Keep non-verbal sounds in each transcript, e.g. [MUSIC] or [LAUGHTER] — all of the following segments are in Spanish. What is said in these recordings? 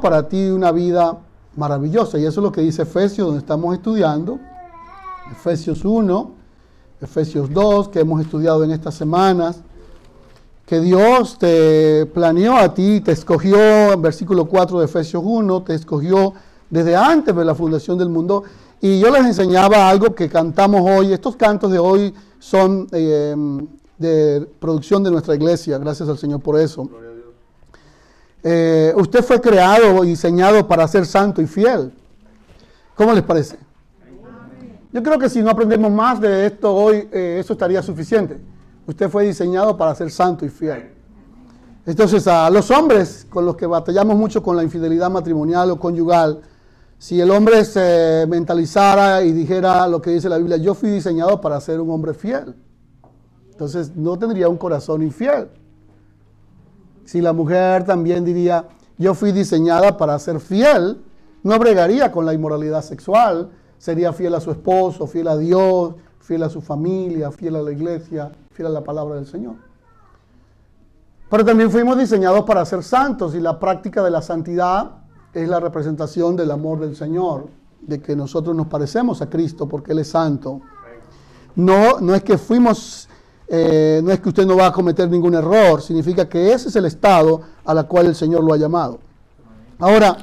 para ti una vida maravillosa. Y eso es lo que dice Efesios, donde estamos estudiando. Efesios 1, Efesios 2, que hemos estudiado en estas semanas. Que Dios te planeó a ti, te escogió, en versículo 4 de Efesios 1, te escogió desde antes de la fundación del mundo. Y yo les enseñaba algo que cantamos hoy. Estos cantos de hoy son eh, de producción de nuestra iglesia. Gracias al Señor por eso. Eh, usted fue creado y diseñado para ser santo y fiel. ¿Cómo les parece? Yo creo que si no aprendemos más de esto hoy, eh, eso estaría suficiente. Usted fue diseñado para ser santo y fiel. Entonces, a los hombres con los que batallamos mucho con la infidelidad matrimonial o conyugal, si el hombre se mentalizara y dijera lo que dice la Biblia, yo fui diseñado para ser un hombre fiel, entonces no tendría un corazón infiel. Si la mujer también diría, yo fui diseñada para ser fiel, no bregaría con la inmoralidad sexual, sería fiel a su esposo, fiel a Dios, fiel a su familia, fiel a la iglesia, fiel a la palabra del Señor. Pero también fuimos diseñados para ser santos y la práctica de la santidad es la representación del amor del Señor, de que nosotros nos parecemos a Cristo porque Él es santo. No, no es que fuimos eh, no es que usted no va a cometer ningún error, significa que ese es el estado a la cual el Señor lo ha llamado. Ahora,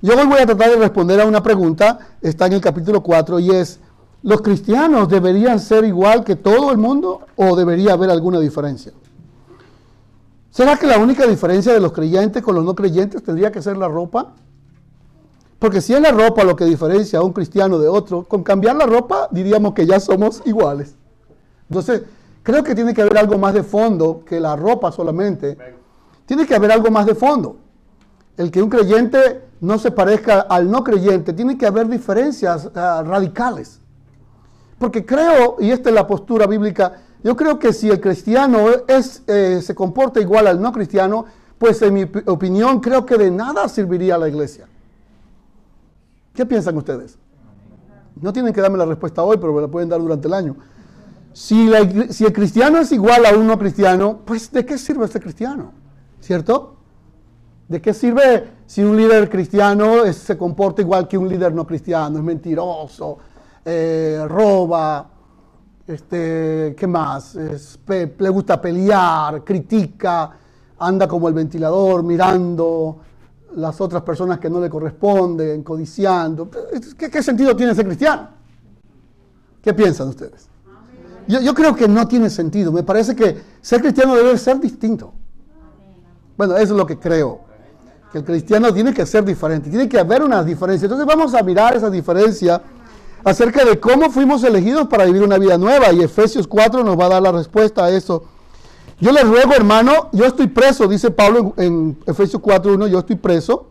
yo hoy voy a tratar de responder a una pregunta, está en el capítulo 4, y es, ¿los cristianos deberían ser igual que todo el mundo o debería haber alguna diferencia? ¿Será que la única diferencia de los creyentes con los no creyentes tendría que ser la ropa? Porque si es la ropa lo que diferencia a un cristiano de otro, con cambiar la ropa diríamos que ya somos iguales. Entonces, Creo que tiene que haber algo más de fondo que la ropa solamente. Tiene que haber algo más de fondo. El que un creyente no se parezca al no creyente, tiene que haber diferencias ah, radicales. Porque creo, y esta es la postura bíblica, yo creo que si el cristiano eh, se comporta igual al no cristiano, pues en mi opinión creo que de nada serviría a la iglesia. ¿Qué piensan ustedes? No tienen que darme la respuesta hoy, pero me la pueden dar durante el año. Si, el cristiano es igual a un no cristiano, pues ¿de qué sirve este cristiano? ¿Cierto? ¿De qué sirve si un líder cristiano se comporta igual que un líder no cristiano? Es mentiroso, eh, roba, este, ¿qué más? le gusta pelear, critica, anda como el ventilador mirando las otras personas que no le corresponden, codiciando. qué sentido tiene ese cristiano? ¿Qué piensan ustedes? Yo, creo que no tiene sentido. Me parece que ser cristiano debe ser distinto. Bueno, eso es lo que creo. Que el cristiano tiene que ser diferente. Tiene que haber una diferencia. Entonces vamos a mirar esa diferencia acerca de cómo fuimos elegidos para vivir una vida nueva. Y Efesios 4 nos va a dar la respuesta a eso. Yo les ruego, hermano, yo estoy preso, dice Pablo en, Efesios 4.1, yo estoy preso.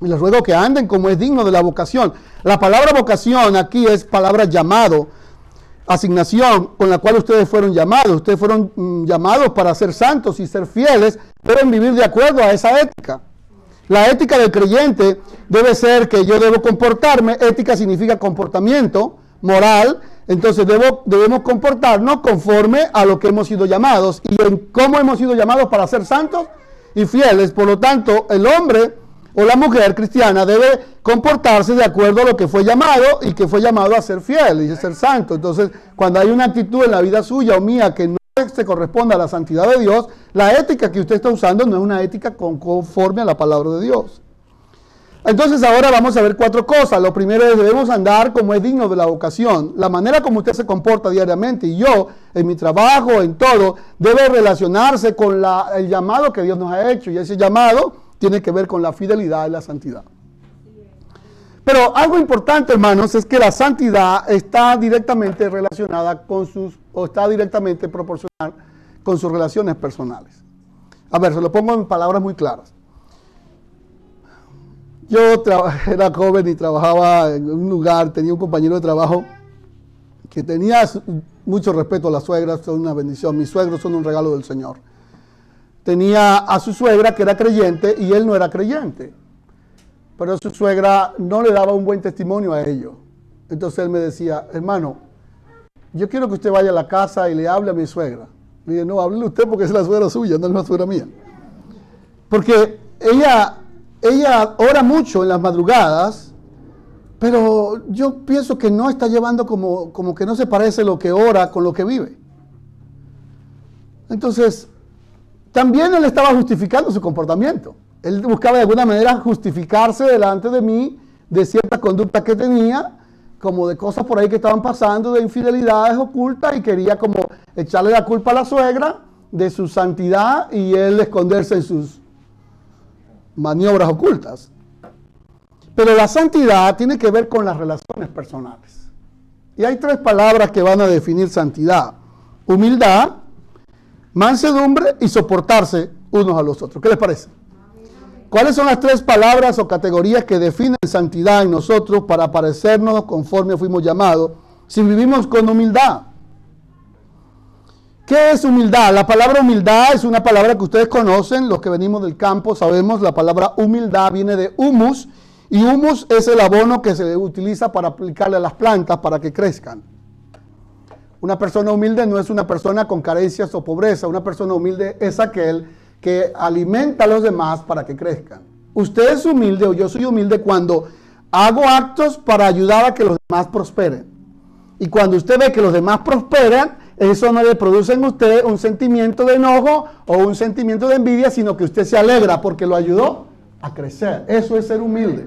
Y les ruego que anden como es digno de la vocación. La palabra vocación aquí es palabra llamado asignación con la cual ustedes fueron llamados. Ustedes fueron mm, llamados para ser santos y ser fieles, deben vivir de acuerdo a esa ética. La ética del creyente debe ser que yo debo comportarme, ética significa comportamiento moral, entonces debemos comportarnos conforme a lo que hemos sido llamados y en cómo hemos sido llamados para ser santos y fieles. Por lo tanto, el hombre o la mujer cristiana debe comportarse de acuerdo a lo que fue llamado y que fue llamado a ser fiel y a ser santo. Entonces, cuando hay una actitud en la vida suya o mía que no se corresponde a la santidad de Dios, la ética que usted está usando no es una ética conforme a la palabra de Dios. Entonces ahora vamos a ver cuatro cosas. Lo primero es debemos andar como es digno de la vocación. La manera como usted se comporta diariamente y yo en mi trabajo, en todo, debe relacionarse con el llamado que Dios nos ha hecho. Y ese llamado tiene que ver con la fidelidad y la santidad. Pero algo importante, hermanos, es que la santidad está directamente relacionada con sus, o está directamente proporcional con sus relaciones personales. A ver, se lo pongo en palabras muy claras. Yo [LAUGHS] era joven y trabajaba en un lugar, tenía un compañero de trabajo que tenía mucho respeto a las suegras, son una bendición. Mis suegros son un regalo del Señor tenía a su suegra que era creyente y él no era creyente. Pero su suegra no le daba un buen testimonio a ellos. Entonces él me decía, hermano, yo quiero que usted vaya a la casa y le hable a mi suegra. Le dije, no, háblele usted porque es la suegra suya, no es la suegra mía. Porque ella, ella ora mucho en las madrugadas, pero yo pienso que no está llevando como, como que no se parece lo que ora con lo que vive. Entonces, también él estaba justificando su comportamiento. Él buscaba de alguna manera justificarse delante de mí de cierta conducta que tenía, como de cosas por ahí que estaban pasando, de infidelidades ocultas, y quería como echarle la culpa a la suegra de su santidad y él esconderse en sus maniobras ocultas. Pero la santidad tiene que ver con las relaciones personales. Y hay tres palabras que van a definir santidad. Humildad, mansedumbre y soportarse unos a los otros. ¿Qué les parece? ¿Cuáles son las tres palabras o categorías que definen santidad en nosotros para parecernos conforme fuimos llamados si vivimos con humildad? ¿Qué es humildad? La palabra humildad es una palabra que ustedes conocen, los que venimos del campo sabemos, la palabra humildad viene de humus y humus es el abono que se utiliza para aplicarle a las plantas para que crezcan. Una persona humilde no es una persona con carencias o pobreza, una persona humilde es aquel que alimenta a los demás para que crezcan. Usted es humilde o yo soy humilde cuando hago actos para ayudar a que los demás prosperen. Y cuando usted ve que los demás prosperan, eso no le produce en usted un sentimiento de enojo o un sentimiento de envidia, sino que usted se alegra porque lo ayudó a crecer. Eso es ser humilde.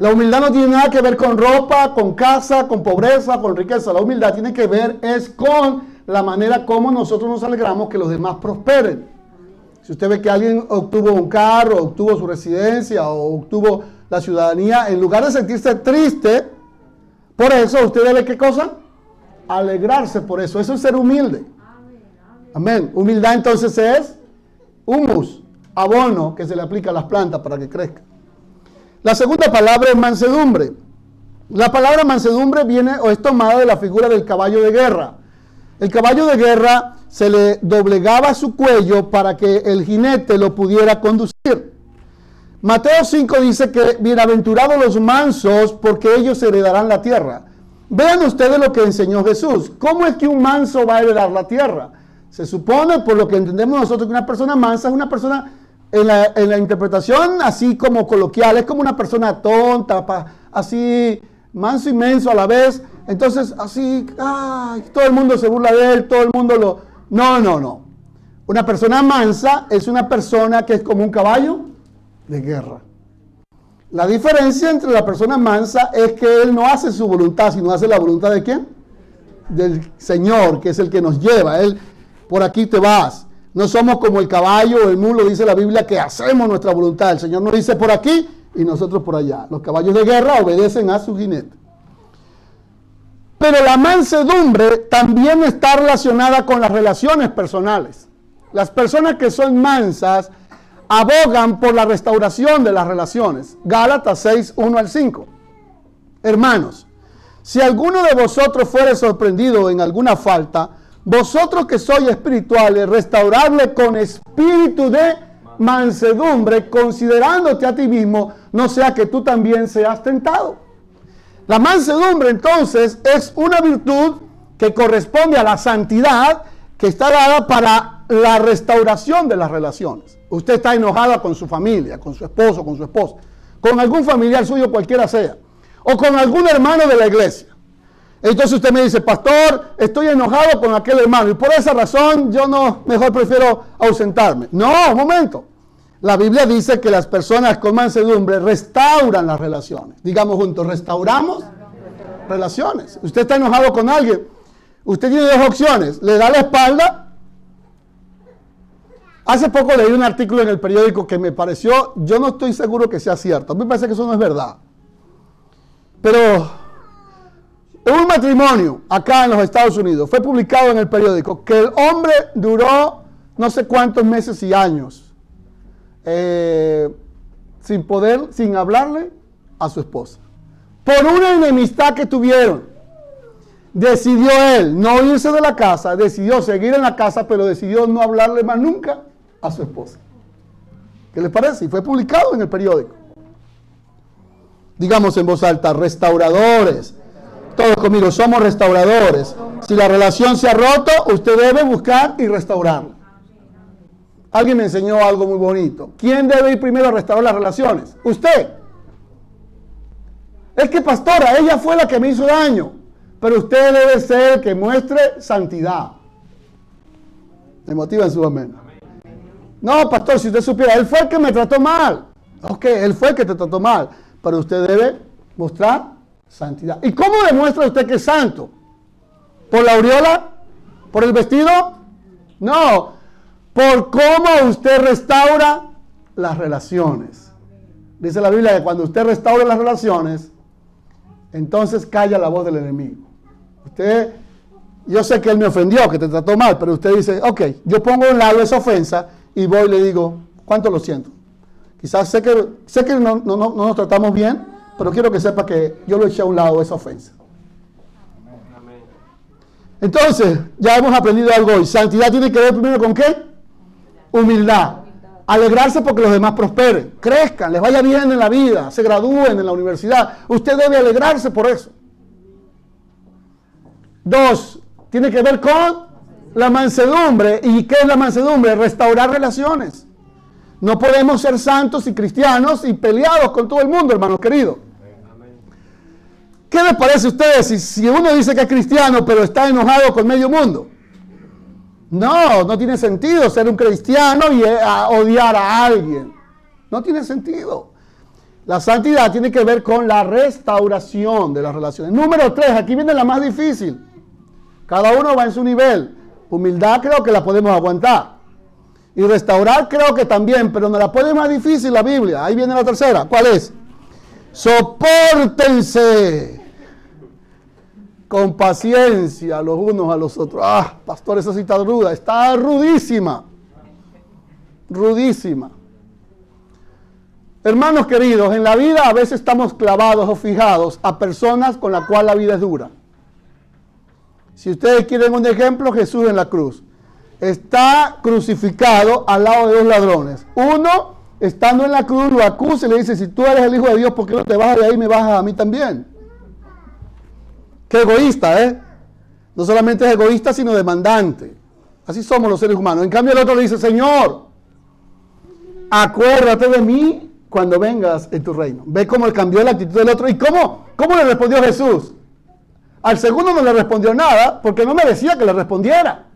La humildad no tiene nada que ver con ropa, con casa, con pobreza, con riqueza. La humildad tiene que ver es con la manera como nosotros nos alegramos que los demás prosperen. Si usted ve que alguien obtuvo un carro, obtuvo su residencia o obtuvo la ciudadanía, en lugar de sentirse triste, por eso usted debe qué cosa? alegrarse por eso. Eso es ser humilde. Amén. Humildad entonces es humus, abono que se le aplica a las plantas para que crezcan. La segunda palabra es mansedumbre. La palabra mansedumbre viene o es tomada de la figura del caballo de guerra. El caballo de guerra se le doblegaba su cuello para que el jinete lo pudiera conducir. Mateo 5 dice que bienaventurados los mansos porque ellos heredarán la tierra. Vean ustedes lo que enseñó Jesús. ¿Cómo es que un manso va a heredar la tierra? Se supone, por lo que entendemos nosotros, que una persona mansa es una persona, en la, interpretación así como coloquial, es como una persona tonta, así manso y menso a la vez. Entonces, así, todo el mundo se burla de él, todo el mundo lo... No, no, no. Una persona mansa es una persona que es como un caballo de guerra. La diferencia entre la persona mansa es que él no hace su voluntad, sino hace la voluntad de quién? Del Señor, que es el que nos lleva. Él, por aquí te vas. No somos como el caballo o el mulo, dice la Biblia, que hacemos nuestra voluntad. El Señor nos dice por aquí y nosotros por allá. Los caballos de guerra obedecen a su jinete. Pero la mansedumbre también está relacionada con las relaciones personales. Las personas que son mansas abogan por la restauración de las relaciones. Gálatas 6, 1 al 5. Hermanos, si alguno de vosotros fuere sorprendido en alguna falta, vosotros que sois espirituales, restaurarle con espíritu de mansedumbre, considerándote a ti mismo, no sea que tú también seas tentado. La mansedumbre entonces es una virtud que corresponde a la santidad que está dada para la restauración de las relaciones. Usted está enojada con su familia, con su esposo, con su esposa, con algún familiar suyo, cualquiera sea, o con algún hermano de la iglesia. Entonces usted me dice, pastor, estoy enojado con aquel hermano y por esa razón yo no, mejor prefiero ausentarme. No, un momento. La Biblia dice que las personas con mansedumbre restauran las relaciones. Digamos juntos, restauramos relaciones. Usted está enojado con alguien. Usted tiene dos opciones. Le da la espalda Hace poco leí un artículo en el periódico que me pareció, yo no estoy seguro que sea cierto, a mí me parece que eso no es verdad. Pero un matrimonio acá en los Estados Unidos fue publicado en el periódico que el hombre duró no sé cuántos meses y años eh, sin poder, sin hablarle a su esposa. Por una enemistad que tuvieron, decidió él no irse de la casa, decidió seguir en la casa, pero decidió no hablarle más nunca a su esposa. ¿Qué les parece? Y fue publicado en el periódico. Digamos en voz alta, restauradores. Todos conmigo, somos restauradores. Si la relación se ha roto, usted debe buscar y restaurarla. alguien me enseñó algo muy bonito. ¿Quién debe ir primero a restaurar las relaciones? Usted. Es que pastora, ella fue la que me hizo daño. Pero usted debe ser el que muestre santidad. Me motiva en su amén. No, pastor, si usted supiera, él fue el que me trató mal. Ok, él fue el que te trató mal. Pero usted debe mostrar santidad. ¿Y cómo demuestra usted que es santo? ¿Por la aureola? ¿Por el vestido? No, por cómo usted restaura las relaciones. Dice la Biblia que cuando usted restaura las relaciones, entonces calla la voz del enemigo. Usted, yo sé que él me ofendió, que te trató mal, pero usted dice, ok, yo pongo a lado esa ofensa y voy y le digo, ¿cuánto lo siento? Quizás sé que, sé que no, no nos tratamos bien, pero quiero que sepa que yo lo eché a un lado esa ofensa. Entonces, ya hemos aprendido algo hoy. Santidad tiene que ver primero con qué? Humildad. Alegrarse porque los demás prosperen, crezcan, les vaya bien en la vida, se gradúen en la universidad. Usted debe alegrarse por eso. Dos, tiene que ver con la mansedumbre. ¿Y qué es la mansedumbre? Restaurar relaciones. No podemos ser santos y cristianos y peleados con todo el mundo, hermanos queridos. ¿Qué les parece a ustedes si, uno dice que es cristiano pero está enojado con medio mundo? No, no tiene sentido ser un cristiano y eh, odiar a alguien. No tiene sentido. La santidad tiene que ver con la restauración de las relaciones. Número tres, aquí viene la más difícil. Cada uno va en su nivel. Humildad creo que la podemos aguantar. Y restaurar creo que también, pero no la pone más difícil la Biblia. Ahí viene la tercera. ¿Cuál es? Sopórtense con paciencia los unos a los otros. Ah, pastor, esa cita ruda, está rudísima, rudísima. Hermanos queridos, en la vida a veces estamos clavados o fijados a personas con las cuales la vida es dura. Si ustedes quieren un ejemplo, Jesús en la cruz. Está crucificado al lado de dos ladrones. Uno, estando en la cruz, lo acusa y le dice, si tú eres el Hijo de Dios, ¿por qué no te bajas de ahí y me bajas a mí también? Qué egoísta, ¿eh? No solamente es egoísta, sino demandante. Así somos los seres humanos. En cambio el otro le dice, Señor, acuérdate de mí cuando vengas en tu reino. Ve cómo cambió la actitud del otro. ¿Y cómo, cómo le respondió Jesús? Al segundo no le respondió nada porque no merecía que le respondiera.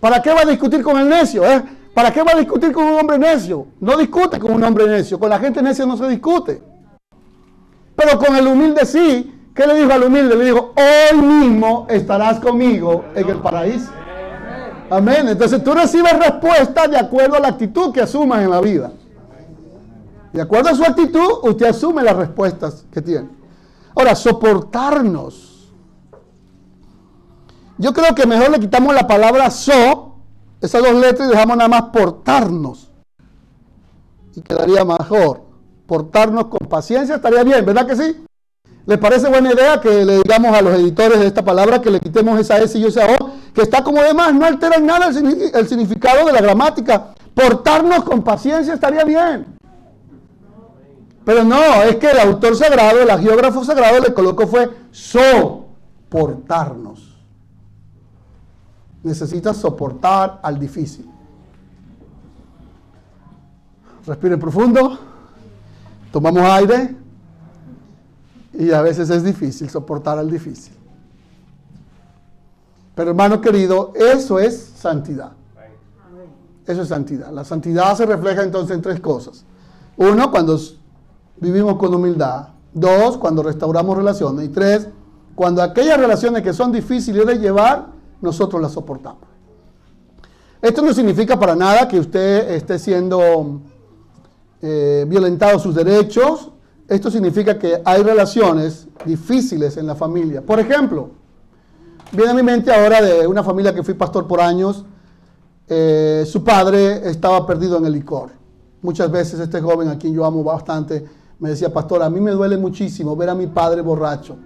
¿Para qué va a discutir con el necio? Eh? ¿Para qué va a discutir con un hombre necio? No discute con un hombre necio. Con la gente necia no se discute. Pero con el humilde sí, ¿Qué le dijo al humilde? Le dijo, hoy mismo estarás conmigo en el paraíso. Amén. Entonces tú recibes respuesta de acuerdo a la actitud que asumas en la vida. De acuerdo a su actitud, usted asume las respuestas que tiene. Ahora, soportarnos. Yo creo que mejor le quitamos la palabra so, esas dos letras, y dejamos nada más portarnos. Y quedaría mejor. Portarnos con paciencia estaría bien, ¿verdad que sí? ¿Les parece buena idea que le digamos a los editores de esta palabra que le quitemos esa S y esa O, que está como demás, no altera en nada el, significado de la gramática? Portarnos con paciencia estaría bien. Pero no, es que el autor sagrado, el geógrafo sagrado le colocó fue soportarnos. Necesitas soportar al difícil. Respire profundo. Tomamos aire. Y a veces es difícil soportar al difícil. Pero hermano querido, eso es santidad. Eso es santidad. La santidad se refleja entonces en tres cosas. Uno, cuando vivimos con humildad. Dos, cuando restauramos relaciones. Y tres, cuando aquellas relaciones que son difíciles de llevar, nosotros las soportamos. Esto no significa para nada que usted esté siendo eh, violentado sus derechos esto significa que hay relaciones difíciles en la familia. Por ejemplo, viene a mi mente ahora de una familia que fui pastor por años. Eh, su padre estaba perdido en el licor. Muchas veces este joven, a quien yo amo bastante, me decía, pastor, a mí me duele muchísimo ver a mi padre borracho.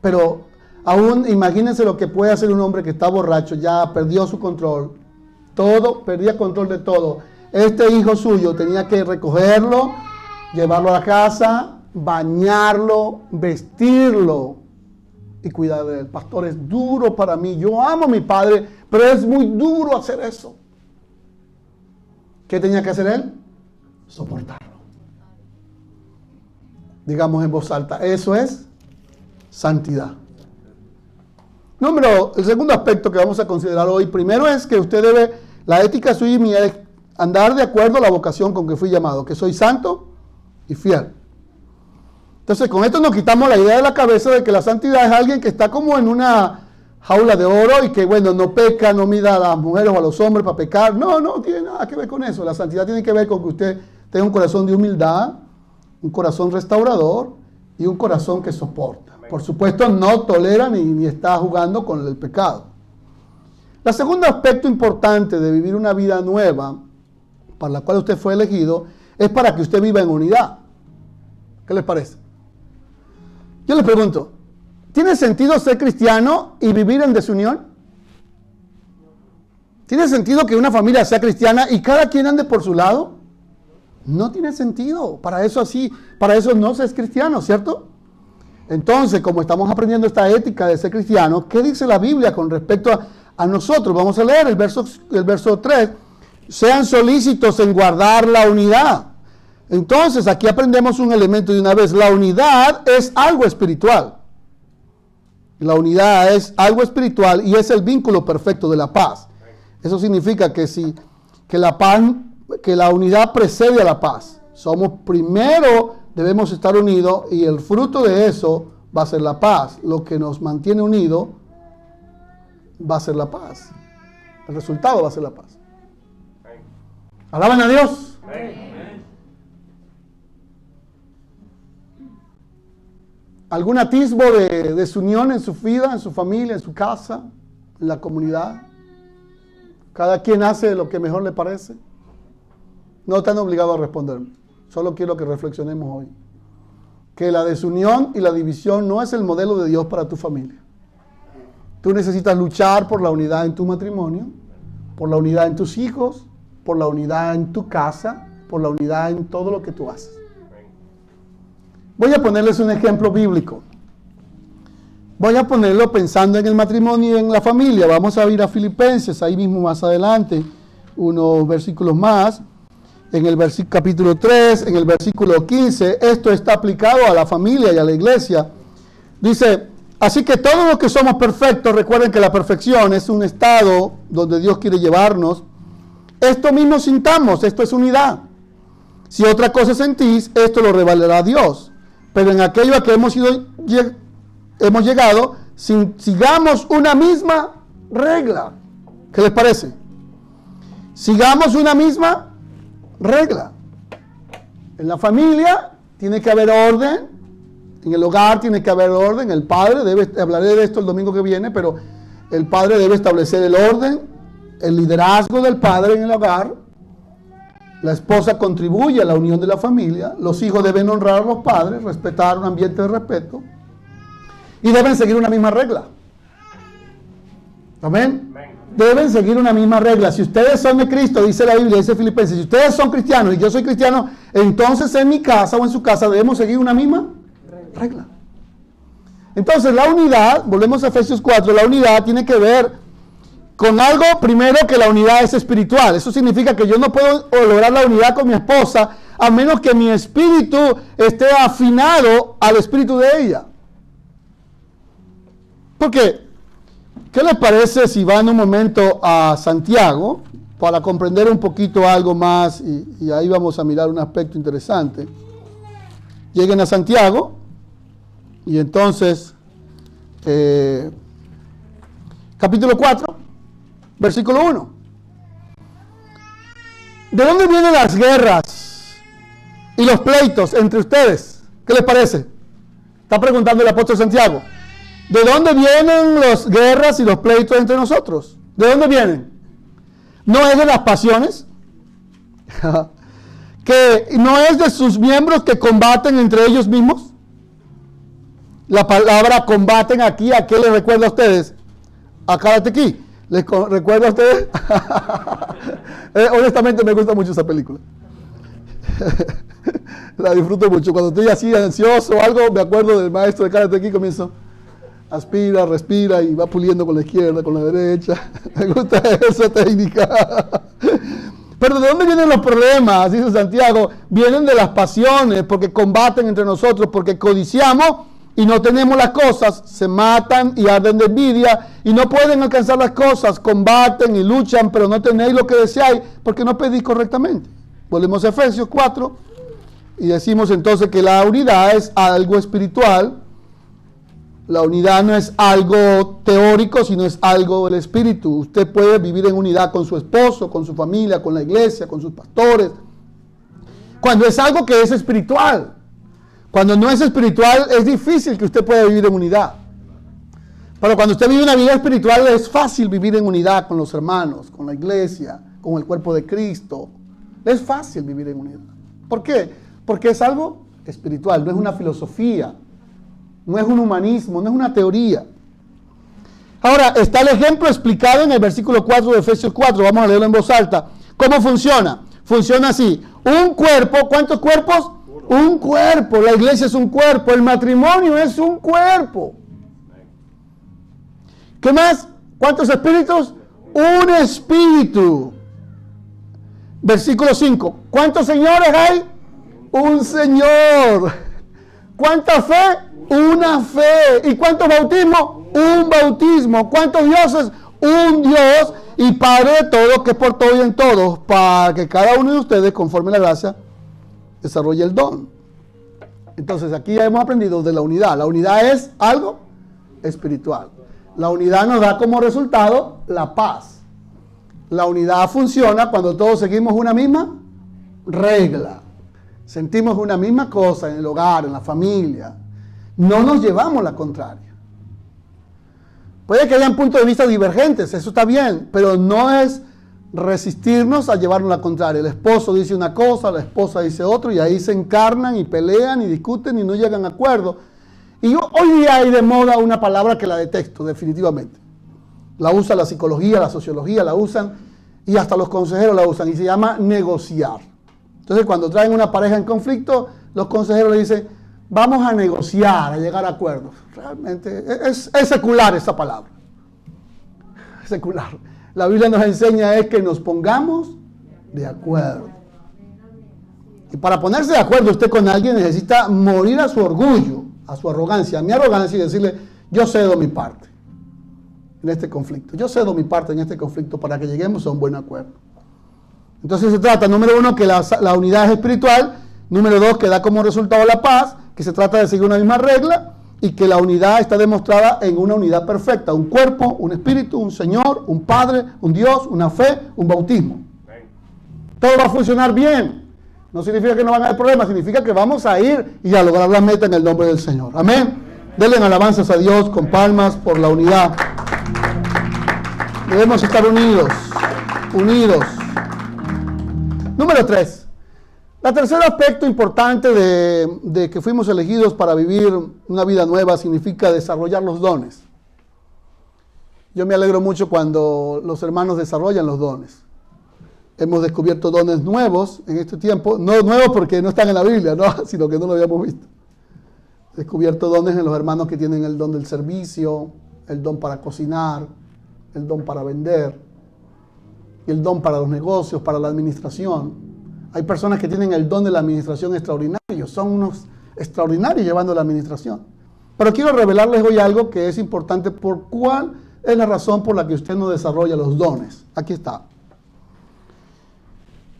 Pero aún imagínense lo que puede hacer un hombre que está borracho, ya perdió su control. Todo, perdía control de todo. Este hijo suyo tenía que recogerlo, llevarlo a la casa, bañarlo, vestirlo y cuidar del pastor es duro para mí. Yo amo a mi padre, pero es muy duro hacer eso. ¿Qué tenía que hacer él? Soportarlo. Digamos en voz alta, eso es santidad. Número, el segundo aspecto que vamos a considerar hoy, primero es que usted debe, la ética suya y mía es andar de acuerdo a la vocación con que fui llamado, que soy santo y fiel. Entonces, con esto nos quitamos la idea de la cabeza de que la santidad es alguien que está como en una jaula de oro y que, bueno, no peca, no mira a las mujeres o a los hombres para pecar. No, no tiene nada que ver con eso. La santidad tiene que ver con que usted tenga un corazón de humildad, un corazón restaurador y un corazón que soporta. Por supuesto, no tolera ni, ni está jugando con el pecado. El segundo aspecto importante de vivir una vida nueva, para la cual usted fue elegido, es para que usted viva en unidad. ¿Qué les parece? Yo le pregunto, ¿tiene sentido ser cristiano y vivir en desunión? ¿Tiene sentido que una familia sea cristiana y cada quien ande por su lado? No tiene sentido. Para eso así, para eso no se es cristiano, ¿cierto? Entonces, como estamos aprendiendo esta ética de ser cristiano, ¿qué dice la Biblia con respecto a, nosotros? Vamos a leer el verso, el verso 3. Sean solícitos en guardar la unidad. Entonces, aquí aprendemos un elemento de una vez. La unidad es algo espiritual. La unidad es algo espiritual y es el vínculo perfecto de la paz. Eso significa que si que la paz que la unidad precede a la paz. Somos primero, debemos estar unidos y el fruto de eso va a ser la paz. Lo que nos mantiene unidos va a ser la paz. El resultado va a ser la paz. Alaban a Dios. ¿Algún atisbo de desunión en su vida, en su familia, en su casa, en la comunidad? Cada quien hace lo que mejor le parece. No están obligados a responderme. Solo quiero que reflexionemos hoy. Que la desunión y la división no es el modelo de Dios para tu familia. Tú necesitas luchar por la unidad en tu matrimonio, por la unidad en tus hijos, por la unidad en tu casa, por la unidad en todo lo que tú haces. Voy a ponerles un ejemplo bíblico. Voy a ponerlo pensando en el matrimonio y en la familia. Vamos a ir a Filipenses, ahí mismo más adelante, unos versículos más en el capítulo 3, en el versículo 15, esto está aplicado a la familia y a la iglesia. Dice, así que todos los que somos perfectos, recuerden que la perfección es un estado donde Dios quiere llevarnos. Esto mismo sintamos, esto es unidad. Si otra cosa sentís, esto lo revelará Dios. Pero en aquello a que hemos, ido, hemos llegado, sigamos una misma regla. ¿Qué les parece? Sigamos una misma regla. En la familia tiene que haber orden, en el hogar tiene que haber orden, el padre debe, hablaré de esto el domingo que viene, pero el padre debe establecer el orden, el liderazgo del padre en el hogar, la esposa contribuye a la unión de la familia, los hijos deben honrar a los padres, respetar un ambiente de respeto y deben seguir una misma regla. Amén deben seguir una misma regla. Si ustedes son de Cristo, dice la Biblia, dice Filipenses, si ustedes son cristianos y yo soy cristiano, entonces en mi casa o en su casa debemos seguir una misma regla. Entonces la unidad, volvemos a Efesios 4, la unidad tiene que ver con algo primero que la unidad es espiritual. Eso significa que yo no puedo lograr la unidad con mi esposa a menos que mi espíritu esté afinado al espíritu de ella. Porque ¿Qué les parece si van un momento a Santiago para comprender un poquito algo más y, ahí vamos a mirar un aspecto interesante? Lleguen a Santiago y entonces, eh, capítulo 4, versículo 1. ¿De dónde vienen las guerras y los pleitos entre ustedes? ¿Qué les parece? Está preguntando el apóstol Santiago. ¿De dónde vienen las guerras y los pleitos entre nosotros? ¿De dónde vienen? ¿No es de las pasiones? [LAUGHS] ¿Que no es de sus miembros que combaten entre ellos mismos? La palabra combaten aquí, ¿a qué les recuerda a ustedes? A aquí. ¿Les recuerda a ustedes? [LAUGHS] Eh, honestamente me gusta mucho esa película. [LAUGHS] la disfruto mucho. Cuando estoy así ansioso o algo, me acuerdo del maestro de Karate aquí comienzo aspira, respira y va puliendo con la izquierda, con la derecha. [LAUGHS] Me gusta esa técnica. Pero ¿de dónde vienen los problemas? Dice Santiago, vienen de las pasiones, porque combaten entre nosotros, porque codiciamos y no tenemos las cosas, se matan y arden de envidia y no pueden alcanzar las cosas, combaten y luchan, pero no tenéis lo que deseáis porque no pedís correctamente. Volvemos a Efesios 4 y decimos entonces que la unidad es algo espiritual. La unidad no es algo teórico, sino es algo del espíritu. Usted puede vivir en unidad con su esposo, con su familia, con la iglesia, con sus pastores. Cuando es algo que es espiritual. Cuando no es espiritual es difícil que usted pueda vivir en unidad. Pero cuando usted vive una vida espiritual es fácil vivir en unidad con los hermanos, con la iglesia, con el cuerpo de Cristo. Es fácil vivir en unidad. ¿Por qué? Porque es algo espiritual, no es una filosofía, no es un humanismo, no es una teoría. Ahora, está el ejemplo explicado en el versículo 4 de Efesios 4, vamos a leerlo en voz alta. ¿Cómo funciona? Funciona así. Un cuerpo, ¿cuántos cuerpos? Un cuerpo, la iglesia es un cuerpo, el matrimonio es un cuerpo. ¿Qué más? ¿Cuántos espíritus? Un espíritu. Versículo 5. ¿Cuántos señores hay? Un señor. ¿Cuánta fe? Una fe. ¿Y cuántos bautismos? Un bautismo. ¿Cuántos dioses? Un Dios y Padre de todos, que es por todo y en todos, para que cada uno de ustedes, conforme la gracia, desarrolle el don. Entonces aquí ya hemos aprendido de la unidad. La unidad es algo espiritual. La unidad nos da como resultado la paz. La unidad funciona cuando todos seguimos una misma regla. Sentimos una misma cosa en el hogar, en la familia. No nos llevamos la contraria. Puede que hayan puntos de vista divergentes, eso está bien, pero no es resistirnos a llevarnos la contraria. El esposo dice una cosa, la esposa dice otra, y ahí se encarnan y pelean y discuten y no llegan a acuerdo. Y hoy día hay de moda una palabra que la detesto, definitivamente. La usa la psicología, la sociología, la usan, y hasta los consejeros la usan, y se llama negociar. Entonces, cuando traen una pareja en conflicto, los consejeros le dicen, vamos a negociar, a llegar a acuerdos. Realmente es, es secular esa palabra. [LAUGHS] Secular la Biblia nos enseña es que nos pongamos de acuerdo. Y para ponerse de acuerdo usted con alguien necesita morir a su orgullo, a su arrogancia, a mi arrogancia y decirle, yo cedo mi parte en este conflicto. Yo cedo mi parte en este conflicto para que lleguemos a un buen acuerdo. Entonces se trata, número uno, que la, la unidad es espiritual. Número dos, que da como resultado la paz, que se trata de seguir una misma regla y que la unidad está demostrada en una unidad perfecta, un cuerpo, un espíritu, un Señor, un Padre, un Dios, una fe, un bautismo. Todo va a funcionar bien. No significa que no van a haber problemas, significa que vamos a ir y a lograr la meta en el nombre del Señor. Amén. Denle alabanzas a Dios con palmas por la unidad. Debemos estar unidos, unidos. Número 3. La tercer aspecto importante de, que fuimos elegidos para vivir una vida nueva significa desarrollar los dones. Yo me alegro mucho cuando los hermanos desarrollan los dones. Hemos descubierto dones nuevos en este tiempo, no nuevos porque no están en la Biblia, [LAUGHS] sino que no lo habíamos visto. Descubierto dones en los hermanos que tienen el don del servicio, el don para cocinar, el don para vender, el don para los negocios, para la administración hay personas que tienen el don de la administración extraordinario, son unos extraordinarios llevando la administración. Pero quiero revelarles hoy algo que es importante por cuál es la razón por la que usted no desarrolla los dones. Aquí está.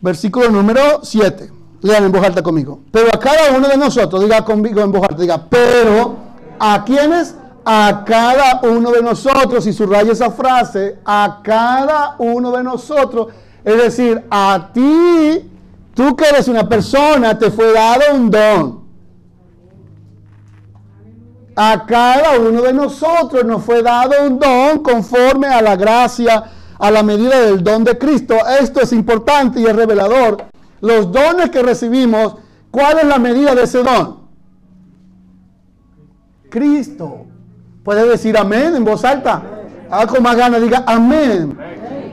Versículo número 7. Lean en voz alta conmigo. Pero a cada uno de nosotros, diga conmigo en voz alta, diga, pero a quienes, a cada uno de nosotros, y subraya esa frase, a cada uno de nosotros, es decir, a ti Tú que eres una persona, te fue dado un don. A cada uno de nosotros nos fue dado un don conforme a la gracia, a la medida del don de Cristo. Esto es importante y es revelador. Los dones que recibimos, ¿cuál es la medida de ese don? Cristo. Puede decir amén en voz alta. Haga con más ganas, diga amén.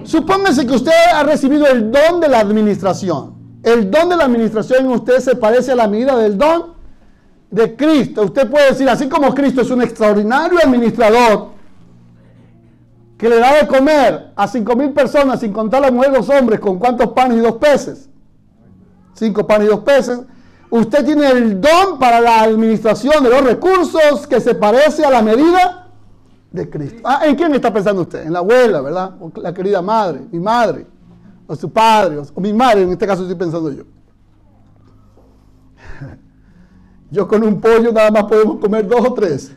Supóngase que usted ha recibido el don de la administración. El don de la administración en usted se parece a la medida del don de Cristo. Usted puede decir, así como Cristo es un extraordinario administrador, que le da de comer a cinco mil personas, sin contar la mujer y los hombres, con cuántos panes y dos peces. Cinco panes y dos peces. Usted tiene el don para la administración de los recursos que se parece a la medida de Cristo. Ah, ¿En quién está pensando usted? En la abuela, ¿verdad? La querida madre, mi madre, o su padre, o mi madre, en este caso estoy pensando yo. [LAUGHS] Yo con un pollo nada más podemos comer dos o tres.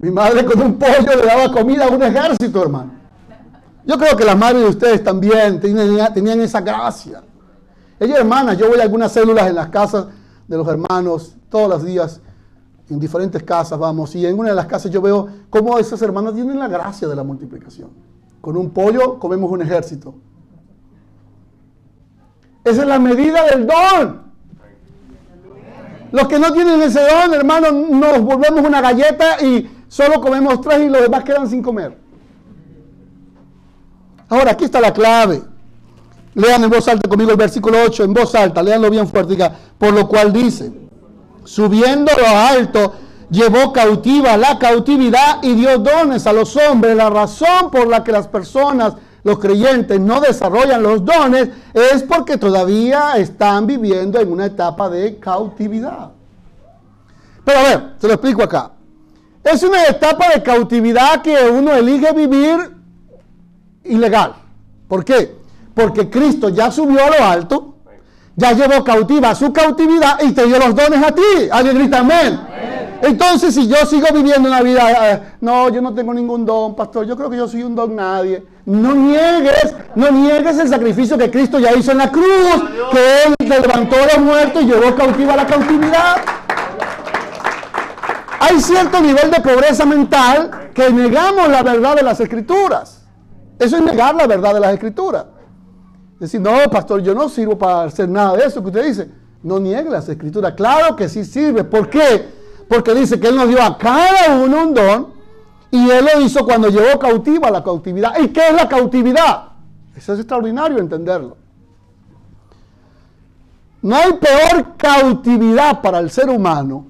Mi madre con un pollo le daba comida a un ejército, hermano. Yo creo que las madres de ustedes también tenían, esa gracia. Ella, hermanas, yo voy a algunas células en las casas de los hermanos todos los días, en diferentes casas vamos, y en una de las casas yo veo cómo esas hermanas tienen la gracia de la multiplicación. Con un pollo comemos un ejército. Esa es la medida del don. Los que no tienen ese don, hermano, nos volvemos una galleta y solo comemos tres y los demás quedan sin comer. Ahora, aquí está la clave. Lean en voz alta conmigo el versículo 8, en voz alta, leanlo bien fuerte. Por lo cual dice, subiendo lo alto, llevó cautiva la cautividad y dio dones a los hombres. La razón por la que las personas, los creyentes, no desarrollan los dones es porque todavía están viviendo en una etapa de cautividad. Pero a ver, se lo explico acá. Es una etapa de cautividad que uno elige vivir ilegal. ¿Por qué? Porque Cristo ya subió a lo alto, ya llevó cautiva su cautividad y te dio los dones a ti. Alguien grita amén. Entonces, si yo sigo viviendo una vida, eh, no, yo no tengo ningún don, pastor, yo creo que yo soy un don nadie. No niegues, no niegues el sacrificio que Cristo ya hizo en la cruz, que Él levantó a los muertos y llevó cautiva la cautividad. Hay cierto nivel de pobreza mental que negamos la verdad de las escrituras. Eso es negar la verdad de las escrituras. Decir, no, pastor, yo no sirvo para hacer nada de eso que usted dice. No niegue las escrituras. Claro que sí sirve. ¿Por qué? Porque dice que Él nos dio a cada uno un don y Él lo hizo cuando llevó cautiva la cautividad. ¿Y qué es la cautividad? Eso es extraordinario entenderlo. No hay peor cautividad para el ser humano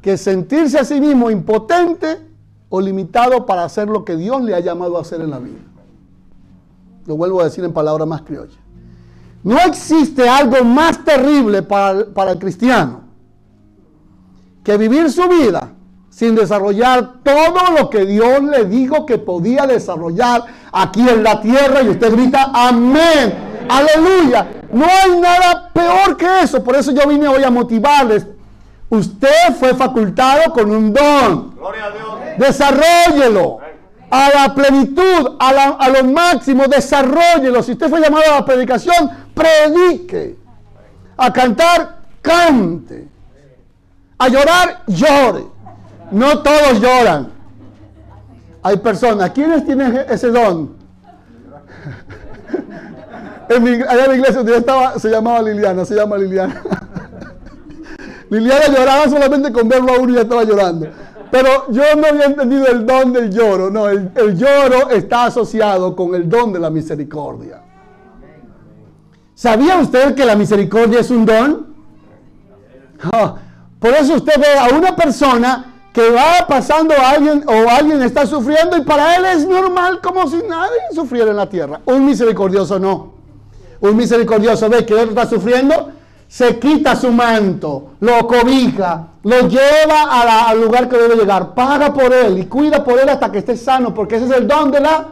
que sentirse a sí mismo impotente o limitado para hacer lo que Dios le ha llamado a hacer en la vida. Lo vuelvo a decir en palabras más criollas. No existe algo más terrible para, para el cristiano que vivir su vida sin desarrollar todo lo que Dios le dijo que podía desarrollar aquí en la tierra y usted grita amén, aleluya. No hay nada peor que eso. Por eso yo vine hoy a motivarles Usted fue facultado con un don. Gloria a Dios. Desarrollelo a la plenitud, a, lo máximo, desarrollelo. Si usted fue llamado a la predicación, predique. A cantar, cante. A llorar, llore. No todos lloran. Hay personas. ¿Quiénes tienen ese don? [LAUGHS] en mi, allá en la iglesia donde estaba, se llamaba Liliana, se llama Liliana. [LAUGHS] Liliana lloraba solamente con verlo a uno y ya estaba llorando. Pero yo no había entendido el don del lloro. No, el, lloro está asociado con el don de la misericordia. ¿Sabía usted que la misericordia es un don? Ah, por eso usted ve a una persona que va pasando alguien o alguien está sufriendo y para él es normal como si nadie sufriera en la tierra. Un misericordioso no. Un misericordioso ve que otro está sufriendo se quita su manto, lo cobija, lo lleva al lugar que debe llegar, paga por él y cuida por él hasta que esté sano, porque ese es el don de la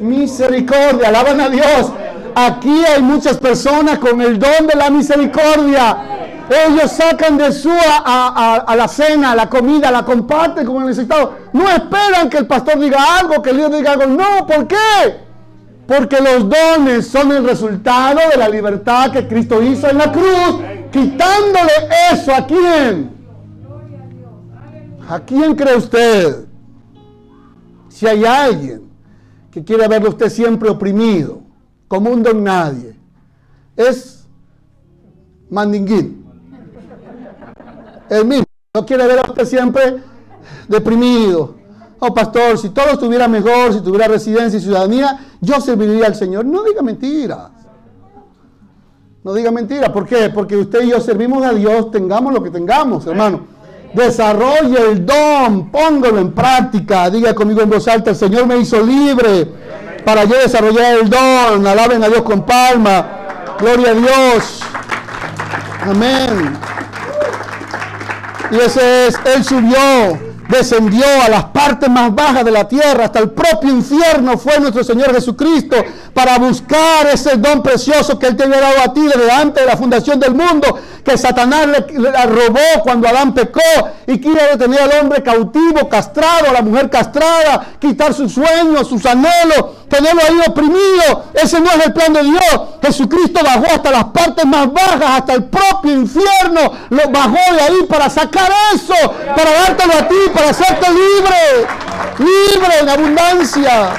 misericordia. Alaban a Dios. Aquí hay muchas personas con el don de la misericordia. Ellos sacan de su a, a, la cena, la comida, la comparten con el necesitado. No esperan que el pastor diga algo, que el líder diga algo. No, ¿por qué? Porque los dones son el resultado de la libertad que Cristo hizo en la cruz, quitándole eso a quién. ¿A quién cree usted? Si hay alguien que quiere verlo usted siempre oprimido, como un don nadie, es Mandinguín. El mismo. No quiere ver a usted siempre deprimido, oh pastor, si todo estuviera mejor, si tuviera residencia y ciudadanía, yo serviría al Señor. No diga mentiras. No diga mentiras. ¿Por qué? Porque usted y yo servimos a Dios, tengamos lo que tengamos, hermano. Desarrolle el don, póngalo en práctica. Diga conmigo en voz alta, el Señor me hizo libre para yo desarrollar el don. Alaben a Dios con palma. Gloria a Dios. Amén. Y ese es, Él subió descendió a las partes más bajas de la tierra, hasta el propio infierno fue nuestro Señor Jesucristo para buscar ese don precioso que Él te había dado a ti desde antes de la fundación del mundo, que Satanás le, robó cuando Adán pecó y quiere detener al hombre cautivo, castrado, a la mujer castrada, quitar sus sueños, sus anhelos, tenerlo ahí oprimido. Ese no es el plan de Dios. Jesucristo bajó hasta las partes más bajas, hasta el propio infierno, lo bajó de ahí para sacar eso, para dártelo a ti, para hacerte libre, libre en abundancia.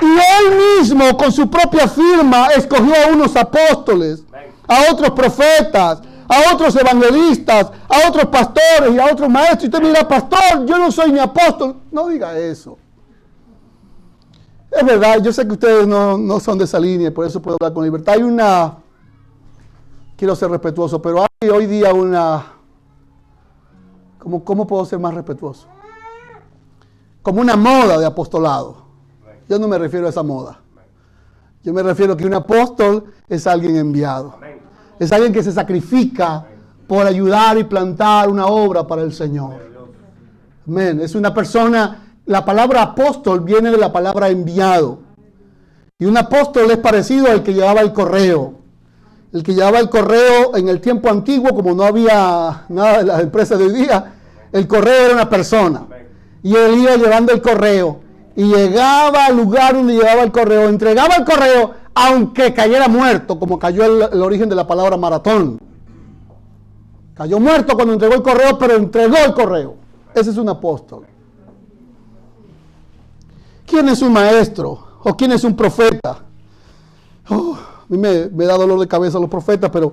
Y él mismo con su propia firma escogió a unos apóstoles, a otros profetas, a otros evangelistas, a otros pastores y a otros maestros. Y usted mira, pastor, yo no soy ni apóstol. No diga eso. Es verdad, yo sé que ustedes no, son de esa línea, por eso puedo hablar con libertad. Hay una, quiero ser respetuoso, pero hay hoy día una, ¿cómo, cómo puedo ser más respetuoso? Como una moda de apostolado. Yo no me refiero a esa moda. Yo me refiero a que un apóstol es alguien enviado. Es alguien que se sacrifica por ayudar y plantar una obra para el Señor. Amén. Es una persona, la palabra apóstol viene de la palabra enviado. Y un apóstol es parecido al que llevaba el correo. El que llevaba el correo en el tiempo antiguo, como no había nada de las empresas de hoy día, el correo era una persona. Y él iba llevando el correo y llegaba al lugar donde llevaba el correo, entregaba el correo, aunque cayera muerto, como cayó el, origen de la palabra maratón. Cayó muerto cuando entregó el correo, pero entregó el correo. Ese es un apóstol. ¿Quién es un maestro? ¿O quién es un profeta? Oh, a mí me, me, da dolor de cabeza los profetas, pero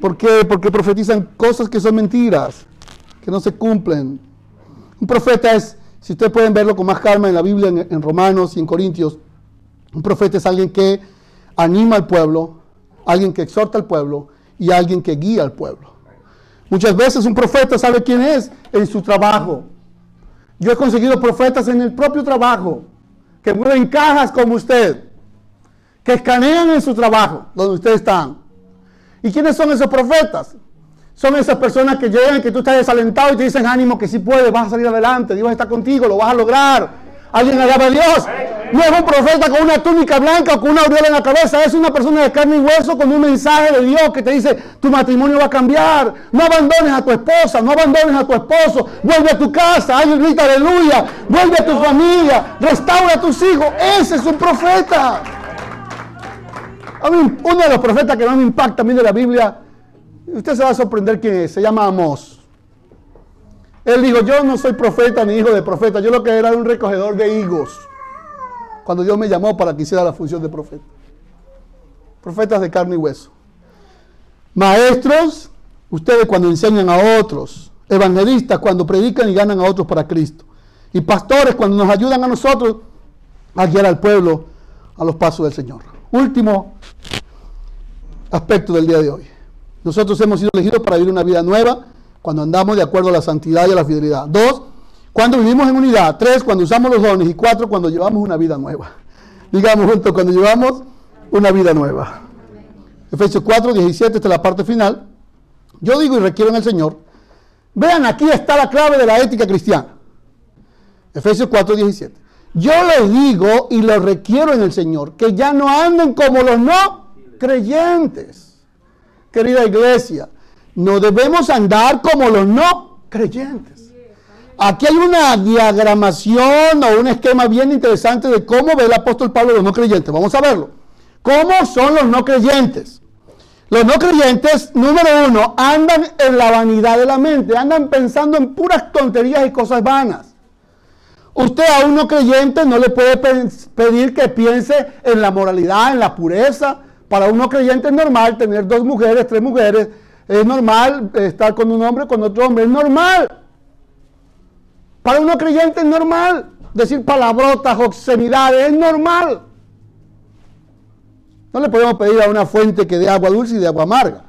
¿por qué? Porque profetizan cosas que son mentiras, que no se cumplen. Un profeta es si ustedes pueden verlo con más calma en la Biblia, en, Romanos y en Corintios, un profeta es alguien que anima al pueblo, alguien que exhorta al pueblo y alguien que guía al pueblo. Muchas veces un profeta sabe quién es en su trabajo. Yo he conseguido profetas en el propio trabajo, que mueven cajas como usted, que escanean en su trabajo, donde ustedes están. ¿Y quiénes son esos profetas? Son esas personas que llegan, que tú estás desalentado y te dicen ánimo que si puedes, vas a salir adelante, Dios está contigo, lo vas a lograr. Alguien alaba a Dios. No es un profeta con una túnica blanca o con una aureola en la cabeza, es una persona de carne y hueso con un mensaje de Dios que te dice, tu matrimonio va a cambiar. No abandones a tu esposa, no abandones a tu esposo. Vuelve a tu casa, alguien grita aleluya. Vuelve a tu familia, restaura a tus hijos. Ese es un profeta. Uno de los profetas que más me impacta a mí de la Biblia Usted se va a sorprender que se llama Amós. Él dijo, yo no soy profeta ni hijo de profeta, yo lo que era un recogedor de higos. Cuando Dios me llamó para que hiciera la función de profeta. Profetas de carne y hueso. Maestros, ustedes cuando enseñan a otros. Evangelistas cuando predican y ganan a otros para Cristo. Y pastores cuando nos ayudan a nosotros a guiar al pueblo a los pasos del Señor. Último aspecto del día de hoy. Nosotros hemos sido elegidos para vivir una vida nueva cuando andamos de acuerdo a la santidad y a la fidelidad. Dos, cuando vivimos en unidad. Tres, cuando usamos los dones. Y cuatro, cuando llevamos una vida nueva. [LAUGHS] Digamos juntos, cuando llevamos una vida nueva. Efesios 4, 17, esta es la parte final. Yo digo y requiero en el Señor. Vean, aquí está la clave de la ética cristiana. Efesios 4, 17. Yo les digo y lo requiero en el Señor, que ya no anden como los no creyentes querida iglesia, no debemos andar como los no creyentes. Aquí hay una diagramación o un esquema bien interesante de cómo ve el apóstol Pablo los no creyentes. Vamos a verlo. ¿Cómo son los no creyentes? Los no creyentes, número uno, andan en la vanidad de la mente, andan pensando en puras tonterías y cosas vanas. Usted a un no creyente no le puede pedir que piense en la moralidad, en la pureza, para un no creyente es normal tener dos mujeres, tres mujeres. Es normal estar con un hombre, con otro hombre. Es normal. Para un no creyente es normal decir palabrotas, obscenidades. Es normal. No le podemos pedir a una fuente que dé agua dulce y de agua amarga.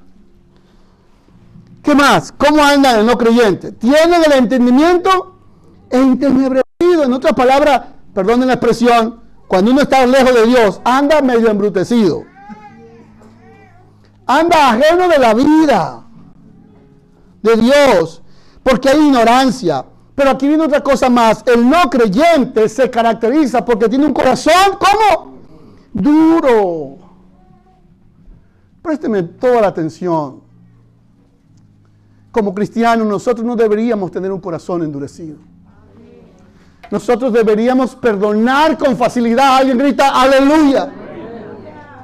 ¿Qué más? ¿Cómo andan el no creyente? Tienen el entendimiento entenebrecido. En otras palabras, perdonen la expresión, cuando uno está lejos de Dios, anda medio embrutecido. Anda ajeno de la vida de Dios, porque hay ignorancia. Pero aquí viene otra cosa más. El no creyente se caracteriza porque tiene un corazón como duro. Présteme toda la atención. Como cristianos, nosotros no deberíamos tener un corazón endurecido. Nosotros deberíamos perdonar con facilidad. Alguien grita, aleluya.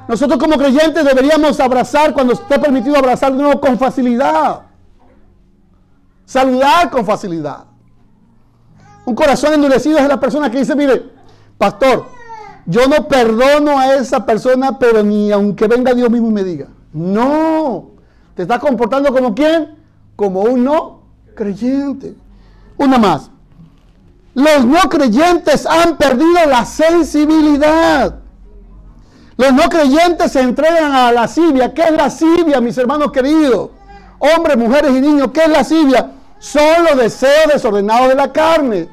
Nosotros como creyentes deberíamos abrazar cuando esté permitido abrazar de nuevo con facilidad. Saludar con facilidad. Un corazón endurecido es la persona que dice, mire, pastor, yo no perdono a esa persona, pero ni aunque venga Dios mismo y me diga. No, te estás comportando como quién? Como un no creyente. Una más. Los no creyentes han perdido la sensibilidad. Los no creyentes se entregan a la lascivia. ¿Qué es la lascivia, mis hermanos queridos? Hombres, mujeres y niños, ¿qué es la lascivia? Son los deseos desordenados de la carne.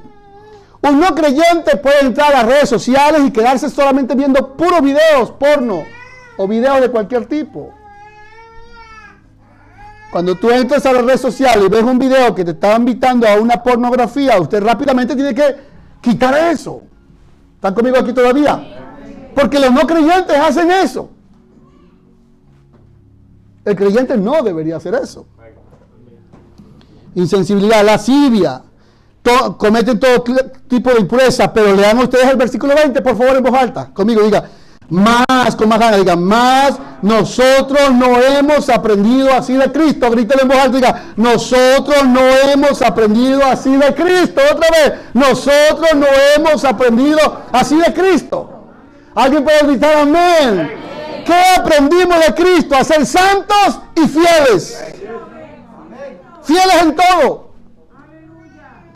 Un no creyente puede entrar a las redes sociales y quedarse solamente viendo puros videos porno o videos de cualquier tipo. Cuando tú entras a las redes sociales y ves un video que te está invitando a una pornografía, usted rápidamente tiene que quitar eso. ¿Están conmigo aquí todavía? Porque los no creyentes hacen eso. El creyente no debería hacer eso. Insensibilidad, lascivia, cometen todo tipo de impureza, pero lean ustedes el versículo 20, por favor, en voz alta. Conmigo, diga, más, con más ganas, diga, más nosotros no hemos aprendido así de Cristo. Grítelo en voz alta, diga, nosotros no hemos aprendido así de Cristo. Otra vez, nosotros no hemos aprendido así de Cristo. ¿Alguien puede gritar amén? ¿Qué aprendimos de Cristo? A ser santos y fieles. Fieles en todo.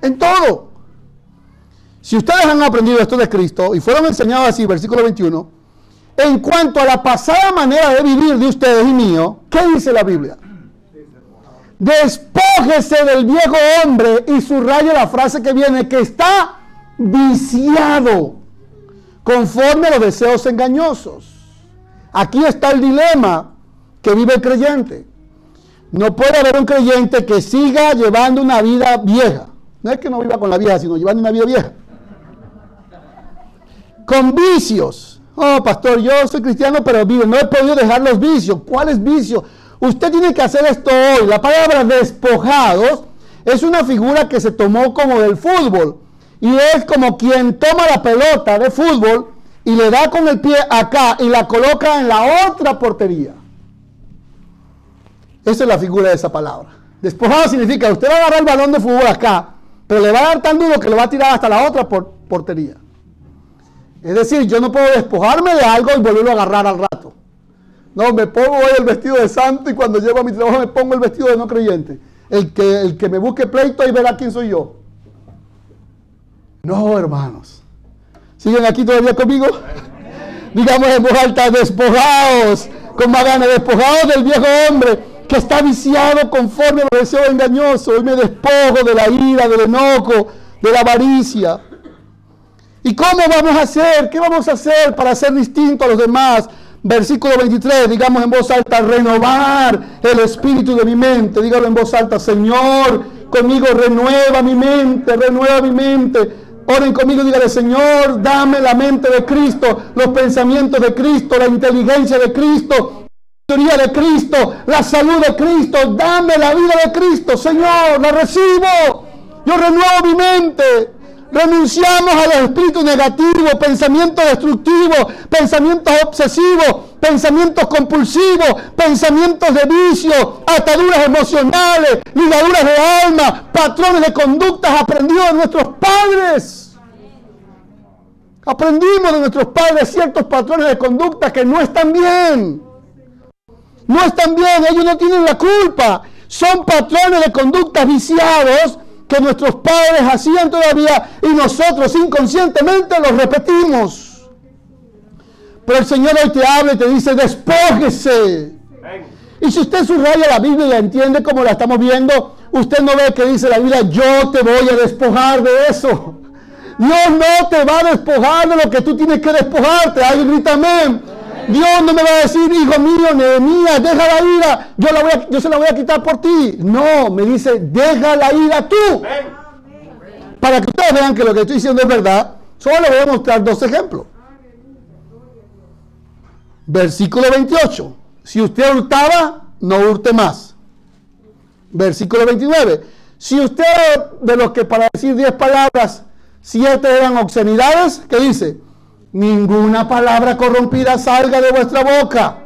En todo. Si ustedes han aprendido esto de Cristo y fueron enseñados así, versículo 21, en cuanto a la pasada manera de vivir de ustedes y mío, ¿qué dice la Biblia? Despójese del viejo hombre y subraya la frase que viene, que está viciado conforme a los deseos engañosos. Aquí está el dilema que vive el creyente. No puede haber un creyente que siga llevando una vida vieja. No es que no viva con la vieja, sino llevando una vida vieja. Con vicios. Oh, pastor, yo soy cristiano, pero vivo. No he podido dejar los vicios. ¿Cuáles vicios? Usted tiene que hacer esto hoy. La palabra despojados es una figura que se tomó como del fútbol. Y es como quien toma la pelota de fútbol y le da con el pie acá y la coloca en la otra portería. Esa es la figura de esa palabra. Despojado significa, usted va a agarrar el balón de fútbol acá, pero le va a dar tan duro que lo va a tirar hasta la otra portería. Es decir, yo no puedo despojarme de algo y volverlo a agarrar al rato. No, me pongo hoy el vestido de santo y cuando llego a mi trabajo me pongo el vestido de no creyente. El que, el que me busque pleito y verá quién soy yo. No, hermanos. ¿Siguen aquí todavía conmigo? Digamos en voz alta, despojados, con más ganas, despojados del viejo hombre que está viciado conforme a los deseos engañosos. Hoy me despojo de la ira, del enojo, de la avaricia. ¿Y cómo vamos a hacer? ¿Qué vamos a hacer para ser distintos a los demás? Versículo 23, digamos en voz alta, renovar el espíritu de mi mente. Dígalo en voz alta, Señor, conmigo renueva mi mente, renueva mi mente Oren conmigo y díganle, Señor, dame la mente de Cristo, los pensamientos de Cristo, la inteligencia de Cristo, la teoría de Cristo, la salud de Cristo. Dame la vida de Cristo, Señor, la recibo. Yo renuevo mi mente. Renunciamos a los espíritus negativos, pensamientos destructivos, pensamientos obsesivos, pensamientos compulsivos, pensamientos de vicio, ataduras emocionales, ligaduras de alma, patrones de conductas aprendidos de nuestros padres. Aprendimos de nuestros padres ciertos patrones de conducta que no están bien. No están bien, ellos no tienen la culpa. Son patrones de conductas viciados que nuestros padres hacían todavía y nosotros inconscientemente los repetimos. Pero el Señor hoy te habla y te dice, despójese. Y si usted subraya la Biblia y la entiende como la estamos viendo, usted no ve que dice la Biblia, yo te voy a despojar de eso. Dios no te va a despojar de lo que tú tienes que despojarte. Alguien grita amén. Dios no me va a decir, hijo mío, Nehemías, deja la ira, yo, la voy a, yo se la voy a quitar por ti. No, me dice, deja la ira tú. Para que ustedes vean que lo que estoy diciendo es verdad, solo les voy a mostrar dos ejemplos. Versículo 28. Si usted hurtaba, no hurte más. Versículo 29. Si usted de los que para decir 10 palabras, siete eran obscenidades, ¿qué dice? Ninguna palabra corrompida salga de vuestra boca.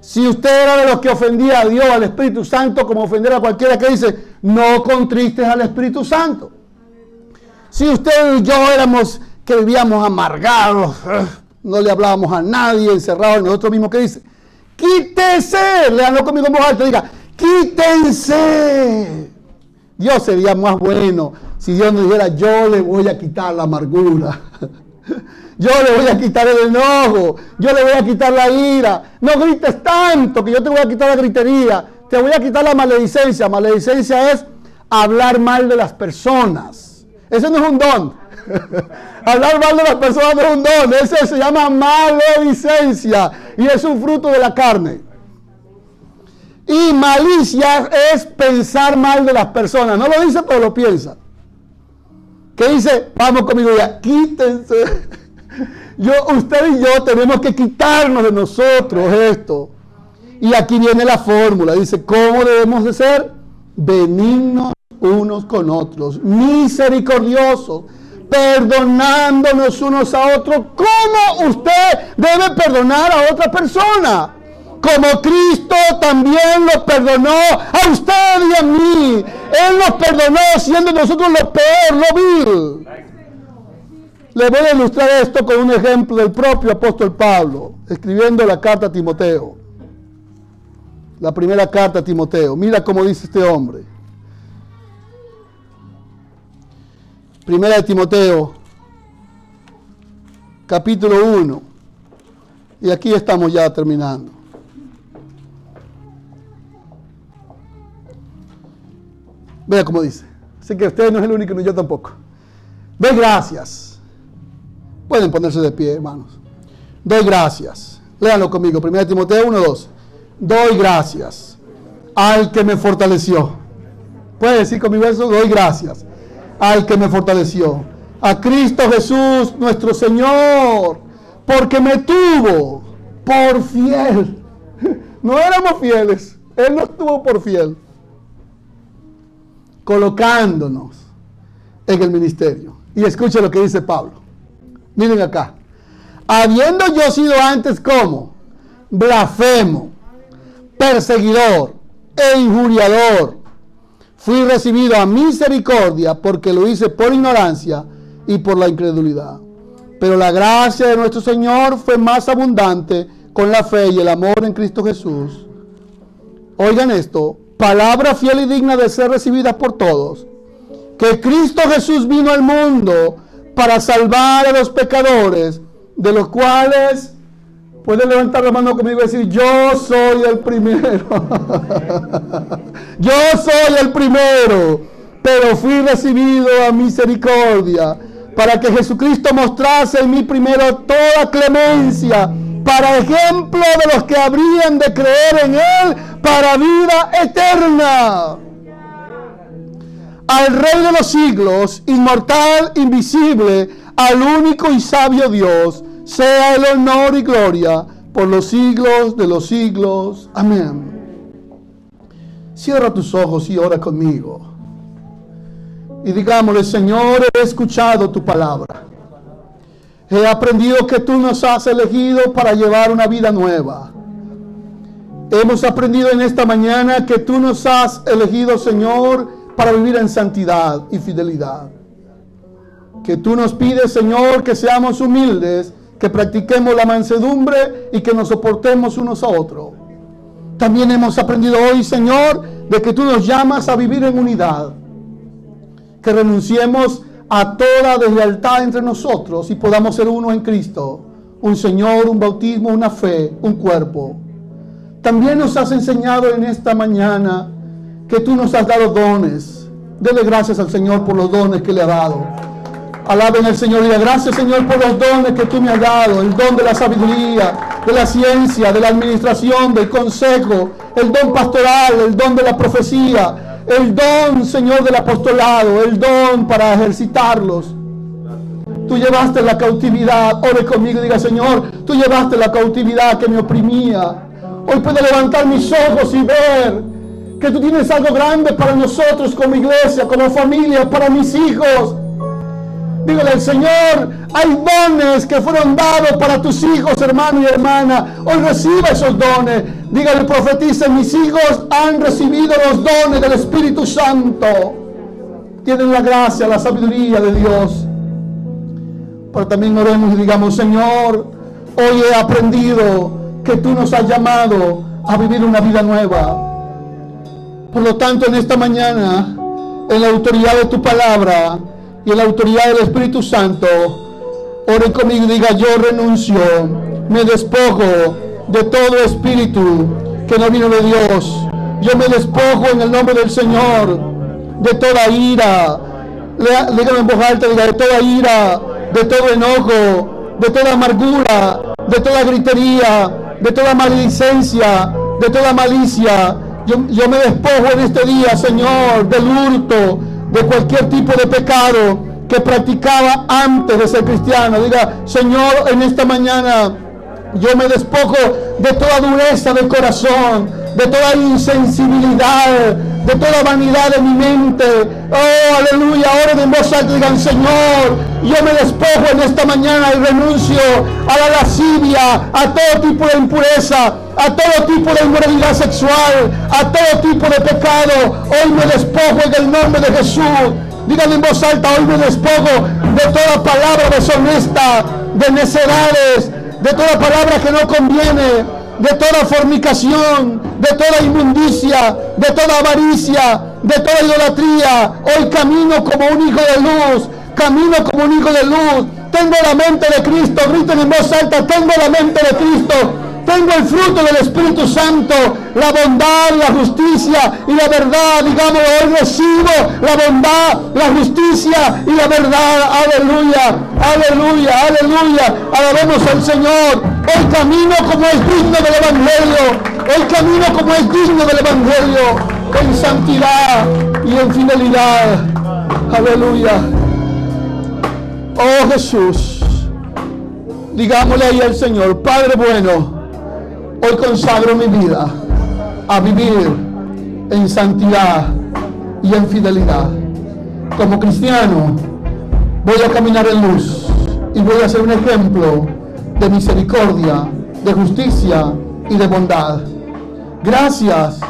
Si usted era de los que ofendía a Dios, al Espíritu Santo, como ofender a cualquiera que dice, no contristes al Espíritu Santo. Si usted y yo éramos que vivíamos amargados, no le hablábamos a nadie, encerrados en nosotros mismos, ¿qué dice? Quítese, leanlo conmigo en voz alta, diga, quítense. Dios sería más bueno si Dios nos dijera, yo le voy a quitar la amargura. [LAUGHS] Yo le voy a quitar el enojo. Yo le voy a quitar la ira. No grites tanto que yo te voy a quitar la gritería. Te voy a quitar la maledicencia. Maledicencia es hablar mal de las personas. Ese no es un don. Hablar mal de las personas no es un don. Ese se llama maledicencia. Y es un fruto de la carne. Y malicia es pensar mal de las personas. No lo dice, pero lo piensa. ¿Qué dice? Vamos conmigo ya. Quítense. Yo, usted y yo tenemos que quitarnos de nosotros esto. Y aquí viene la fórmula. Dice, ¿cómo debemos de ser? Benignos unos con otros, misericordiosos, perdonándonos unos a otros. ¿Cómo usted debe perdonar a otra persona? Como Cristo también lo perdonó a usted y a mí. Él nos perdonó siendo nosotros lo peor, lo vil. Le voy a ilustrar esto con un ejemplo del propio apóstol Pablo, escribiendo la carta a Timoteo. La primera carta a Timoteo. Mira cómo dice este hombre. Primera de Timoteo, capítulo 1. Y aquí estamos ya terminando. Vea cómo dice. Así que usted no es el único, ni yo tampoco. Ve gracias Pueden ponerse de pie, hermanos. Doy gracias. Léanlo conmigo. 1 Timoteo 1, 2. Doy gracias al que me fortaleció. Puede decir conmigo eso. Doy gracias al que me fortaleció. A Cristo Jesús, nuestro Señor. Porque me tuvo por fiel. [LAUGHS] No éramos fieles. Él nos tuvo por fiel. Colocándonos en el ministerio. Y escuche lo que dice Pablo. Miren acá. Habiendo yo sido antes como blasfemo, perseguidor e injuriador, fui recibido a misericordia porque lo hice por ignorancia y por la incredulidad. Pero la gracia de nuestro Señor fue más abundante con la fe y el amor en Cristo Jesús. Oigan esto, palabra fiel y digna de ser recibida por todos, que Cristo Jesús vino al mundo para salvar a los pecadores, de los cuales puede levantar la mano conmigo y decir, yo soy el primero. [LAUGHS] yo soy el primero, pero fui recibido a misericordia, para que Jesucristo mostrase en mí primero toda clemencia, para ejemplo de los que habrían de creer en Él para vida eterna al Rey de los siglos, inmortal, invisible, al único y sabio Dios, sea el honor y gloria por los siglos de los siglos. Amén. Cierra tus ojos y ora conmigo. Y digámosle, Señor, he escuchado tu palabra. He aprendido que tú nos has elegido para llevar una vida nueva. Hemos aprendido en esta mañana que tú nos has elegido, Señor, para vivir en santidad y fidelidad. Que tú nos pides, Señor, que seamos humildes, que practiquemos la mansedumbre y que nos soportemos unos a otros. También hemos aprendido hoy, Señor, de que tú nos llamas a vivir en unidad. Que renunciemos a toda deslealtad entre nosotros y podamos ser uno en Cristo. Un Señor, un bautismo, una fe, un cuerpo. También nos has enseñado en esta mañana que tú nos has dado dones. Dele gracias al Señor por los dones que le ha dado. Alaben al Señor y gracias Señor por los dones que tú me has dado. El don de la sabiduría, de la ciencia, de la administración, del consejo, el don pastoral, el don de la profecía, el don Señor del apostolado, el don para ejercitarlos. Tú llevaste la cautividad. Ore conmigo y diga, Señor, tú llevaste la cautividad que me oprimía. Hoy puedo levantar mis ojos y ver que tú tienes algo grande para nosotros como iglesia, como familia, para mis hijos. Dígale al Señor, hay dones que fueron dados para tus hijos, hermano y hermana. Hoy reciba esos dones. Dígale, profetice, mis hijos han recibido los dones del Espíritu Santo. Tienen la gracia, la sabiduría de Dios. Pero también oremos y digamos, Señor, hoy he aprendido que tú nos has llamado a vivir una vida nueva. Por lo tanto, en esta mañana, en la autoridad de tu palabra y la autoridad del Espíritu Santo, ore conmigo y diga, yo renuncio, me despojo de todo espíritu que no vino de Dios. Yo me despojo en el nombre del Señor de toda ira. Dígame en voz alta, diga, de toda ira, de todo enojo, de toda amargura, de toda gritería, de toda maledicencia, de toda malicia. Yo, yo, me despojo en este día, Señor, del hurto, de cualquier tipo de pecado que practicaba antes de ser cristiano. Diga, Señor, en esta mañana yo me despojo de toda dureza del corazón, de toda insensibilidad, de toda vanidad de mi mente. Oh, aleluya. Ahora de voz alta digan, Señor, yo me despojo en esta mañana y renuncio a la lascivia, a todo tipo de impureza, a todo tipo de inmoralidad sexual, a todo tipo de pecado. Hoy me despojo en el nombre de Jesús. Díganle en voz alta, hoy me despojo de toda palabra deshonesta, de necedades, de toda palabra que no conviene, de toda fornicación, de toda inmundicia, de toda avaricia, de toda idolatría. Hoy camino como un hijo de luz, camino como un hijo de luz. Tengo la mente de Cristo, griten en voz alta, tengo la mente de Cristo. Tengo el fruto del Espíritu Santo, la bondad, la justicia y la verdad. Digamos, hoy recibo la bondad, la justicia y la verdad. Aleluya, aleluya, aleluya. Alabemos al Señor. Hoy camino como es digno del Evangelio. Hoy camino como es digno del Evangelio. En santidad y en fidelidad. Aleluya. Oh Jesús. Digámosle ahí al Señor, Padre bueno Hoy consagro mi vida a vivir en santidad y en fidelidad. Como cristiano, voy a caminar en luz y voy a ser un ejemplo de misericordia, de justicia y de bondad. Gracias